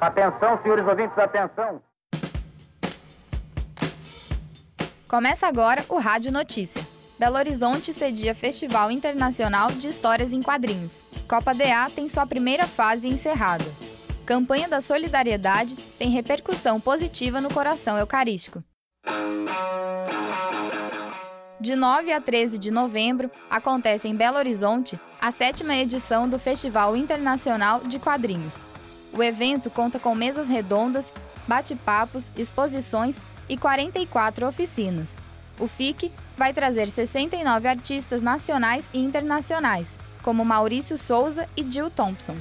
Atenção, senhores ouvintes, atenção. Começa agora o Rádio Notícia. Belo Horizonte cedia Festival Internacional de Histórias em Quadrinhos. Copa DA tem sua primeira fase encerrada. Campanha da Solidariedade tem repercussão positiva no coração eucarístico. De 9 a 13 de novembro, acontece em Belo Horizonte a sétima edição do Festival Internacional de Quadrinhos. O evento conta com mesas redondas, bate-papos, exposições e 44 oficinas. O FIC vai trazer 69 artistas nacionais e internacionais, como Maurício Souza e Jill Thompson.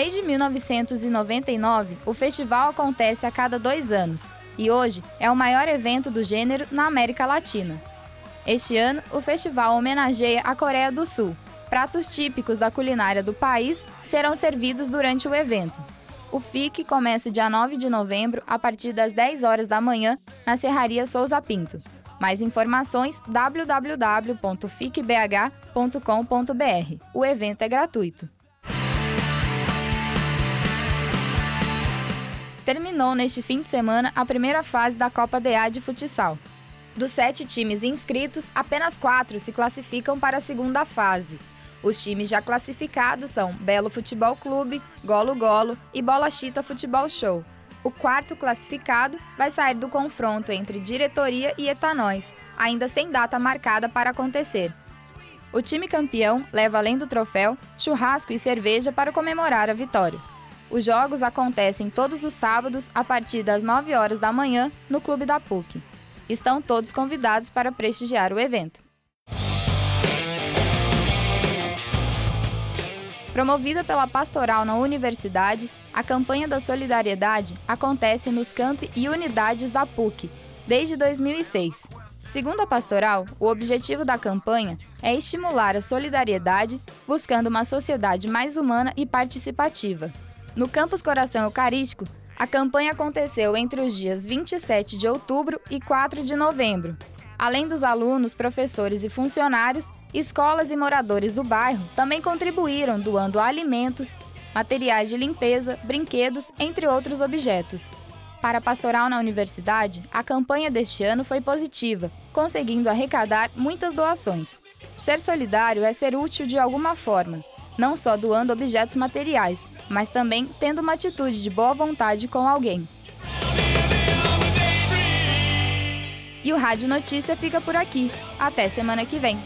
Desde 1999, o festival acontece a cada dois anos e hoje é o maior evento do gênero na América Latina. Este ano, o festival homenageia a Coreia do Sul, Pratos típicos da culinária do país serão servidos durante o evento. O FIC começa dia 9 de novembro, a partir das 10 horas da manhã, na Serraria Souza Pinto. Mais informações www.ficbh.com.br. O evento é gratuito. Terminou neste fim de semana a primeira fase da Copa DA de futsal. Dos sete times inscritos, apenas quatro se classificam para a segunda fase. Os times já classificados são Belo Futebol Clube, Golo Golo e Bola Chita Futebol Show. O quarto classificado vai sair do confronto entre diretoria e etanóis, ainda sem data marcada para acontecer. O time campeão leva além do troféu, churrasco e cerveja para comemorar a vitória. Os jogos acontecem todos os sábados a partir das 9 horas da manhã no Clube da PUC. Estão todos convidados para prestigiar o evento. Promovida pela Pastoral na Universidade, a campanha da solidariedade acontece nos campi e unidades da PUC desde 2006. Segundo a Pastoral, o objetivo da campanha é estimular a solidariedade, buscando uma sociedade mais humana e participativa. No Campus Coração Eucarístico, a campanha aconteceu entre os dias 27 de outubro e 4 de novembro. Além dos alunos, professores e funcionários, Escolas e moradores do bairro também contribuíram doando alimentos, materiais de limpeza, brinquedos, entre outros objetos. Para a Pastoral na Universidade, a campanha deste ano foi positiva, conseguindo arrecadar muitas doações. Ser solidário é ser útil de alguma forma, não só doando objetos materiais, mas também tendo uma atitude de boa vontade com alguém. E o Rádio Notícia fica por aqui. Até semana que vem.